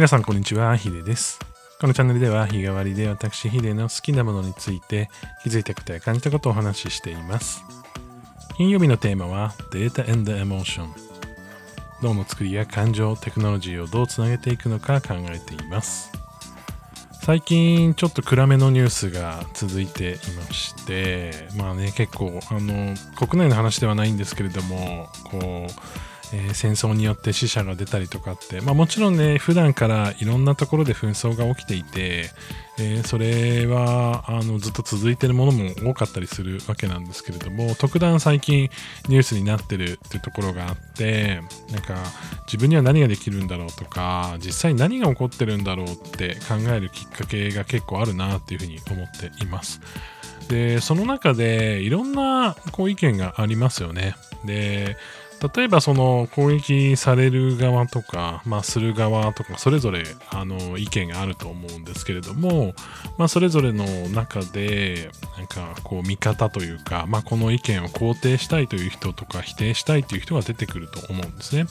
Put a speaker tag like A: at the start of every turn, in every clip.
A: 皆さんこんにちは、ヒデです。このチャンネルでは日替わりで私ヒデの好きなものについて気づいたことや感じたことをお話ししています。金曜日のテーマは Data and Emotion。脳の作りや感情、テクノロジーをどうつなげていくのか考えています。最近ちょっと暗めのニュースが続いていまして、まあね、結構、あの、国内の話ではないんですけれども、こう、えー戦争によって死者が出たりとかって、まあ、もちろんね普段からいろんなところで紛争が起きていて、えーそれはあのずっと続いてるものも多かったりするわけなんですけれども特段最近ニュースになってるっていうところがあってなんか自分には何ができるんだろうとか実際何が起こってるんだろうって考えるきっかけが結構あるなっていうふうに思っています。でその中でいろんなこう意見がありますよね。で例えばその攻撃される側とか、まあ、する側とかそれぞれあの意見があると思うんですけれども、まあ、それぞれの中でなんかこう見方というか、まあ、この意見を肯定したいという人とか否定したいという人が出てくると思うんですね。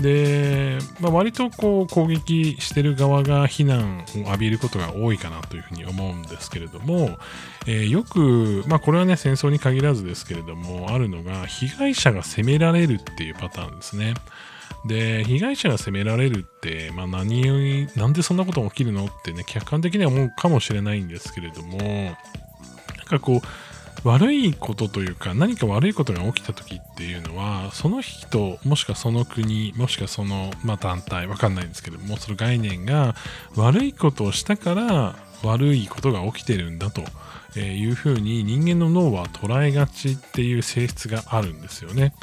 A: で、まあ、割とこう攻撃してる側が非難を浴びることが多いかなというふうに思うんですけれども、えーよく、まあ、これはね戦争に限らずですけれどもあるのが被害者が責められるっていうパターンですね。で被害者が責められるって、まあ、何をなんでそんなことが起きるのってね客観的には思うかもしれないんですけれどもなんかこう悪いことというか何か悪いことが起きた時っていうのはその人もしくはその国もしくはその、まあ、団体わかんないんですけどもその概念が悪いことをしたから悪いことが起きてるんだというふうに人間の脳は捉えがちっていう性質があるんですよね。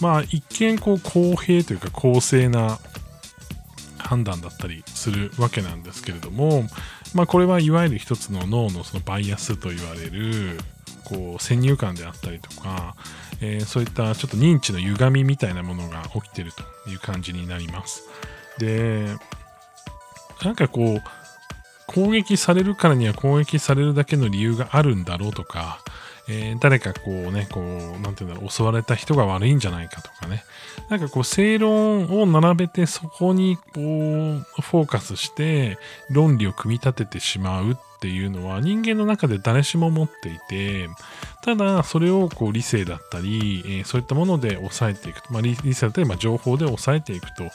A: まあ一見こう公平というか公正な判断だったりするわけなんですけれども、まあ、これはいわゆる一つの脳のそのバイアスと言われるこう先入観であったりとか、えーそういったちょっと認知の歪みみたいなものが起きてるという感じになります。でなんかこう攻撃されるからには攻撃されるだけの理由があるんだろうとか、えー誰かこうね、こう、なんていうんだろう、襲われた人が悪いんじゃないかとかね、なんかこう、正論を並べてそこにこう、フォーカスして論理を組み立ててしまうっていうのは人間の中で誰しも持っていて、ただそれをこう理性だったり、えーそういったもので抑えていくと、まあ、理理性だったり、ま、情報で抑えていくと。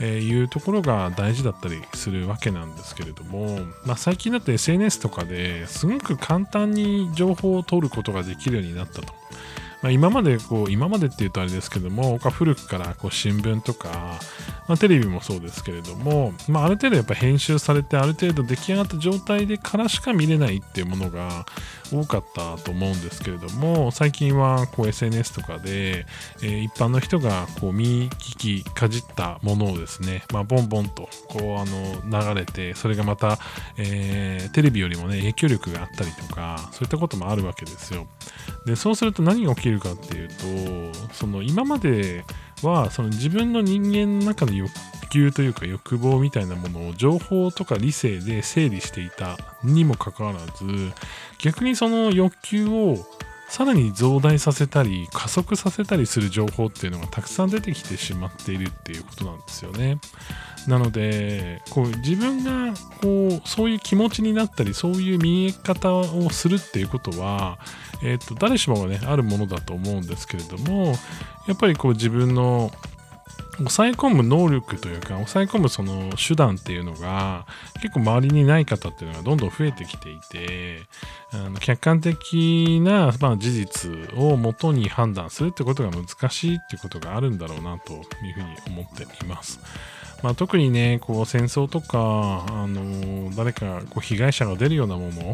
A: えーいうところが大事だったりするわけなんですけれども、まあ、最近だと SNS とかですごく簡単に情報を取ることができるようになったと。まあ、今までこう今までっていうとあれですけども僕は古くからこう新聞とか、まあ、テレビもそうですけれども、まあ、ある程度やっぱ編集されてある程度出来上がった状態でからしか見れないっていうものが多かったと思うんですけれども最近はこう SNS とかで、えー一般の人がこう見聞きかじったものをですね、まあ、ボンボンとこうあの流れてそれがまた、えーテレビよりもね影響力があったりとかそういったこともあるわけですよ。でそうすると何が起きるかっていうとその今まではその自分の人間の中の欲求というか欲望みたいなものを情報とか理性で整理していたにもかかわらず逆にその欲求をさらに増大させたり加速させたりする情報っていうのがたくさん出てきてしまっているっていうことなんですよね。なのでこう自分がこうそういう気持ちになったりそういう見え方をするっていうことは、えー、と誰しもがねあるものだと思うんですけれどもやっぱりこう自分の抑え込む能力というか抑え込むその手段っていうのが結構周りにない方っていうのがどんどん増えてきていてあの客観的な、まあ、事実をもとに判断するってことが難しいっていうことがあるんだろうなというふうに思っています。まあ、特にねこう戦争とか、あの誰かこう被害者が出るようなもの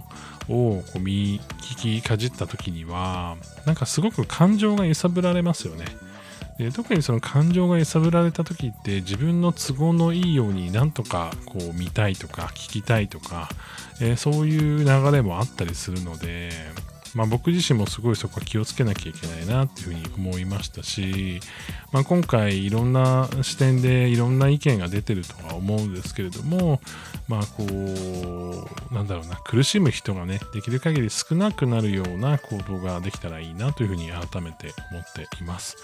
A: をこう見聞きかじった時にはなんかすごく感情が揺さぶられますよね。で特にその感情が揺さぶられた時って自分の都合のいいようになんとかこう見たいとか聞きたいとか、えーそういう流れもあったりするのでまあ、僕自身もすごいそこは気をつけなきゃいけないなっていうふうに思いましたし、まあ、今回いろんな視点でいろんな意見が出てるとは思うんですけれどもまあこうなんだろうな苦しむ人がねできる限り少なくなるような行動ができたらいいなというふうに改めて思っています。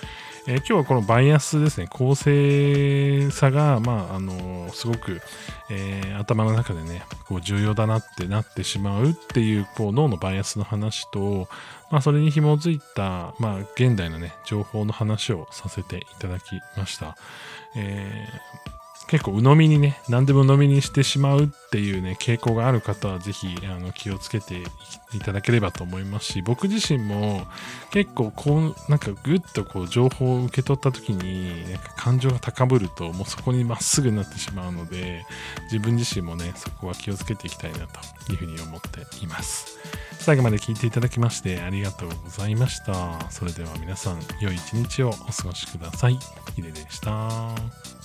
A: えー、今日はこのバイアスですね、公正さが、まあ、あの、すごく、えー、頭の中でね、こう重要だなってなってしまうっていう、こう脳のバイアスの話と、まあ、それに紐づいた、まあ、現代のね、情報の話をさせていただきました。えー結構鵜呑みにね、何でも飲みにしてしまうっていうね、傾向がある方はぜひあの気をつけていただければと思いますし、僕自身も結構こう、なんかぐっとこう情報を受け取った時に、なんか感情が高ぶるともうそこにまっすぐになってしまうので、自分自身もね、そこは気をつけていきたいなというふうに思っています。最後まで聞いていただきましてありがとうございました。それでは皆さん、良い一日をお過ごしください。ヒデでした。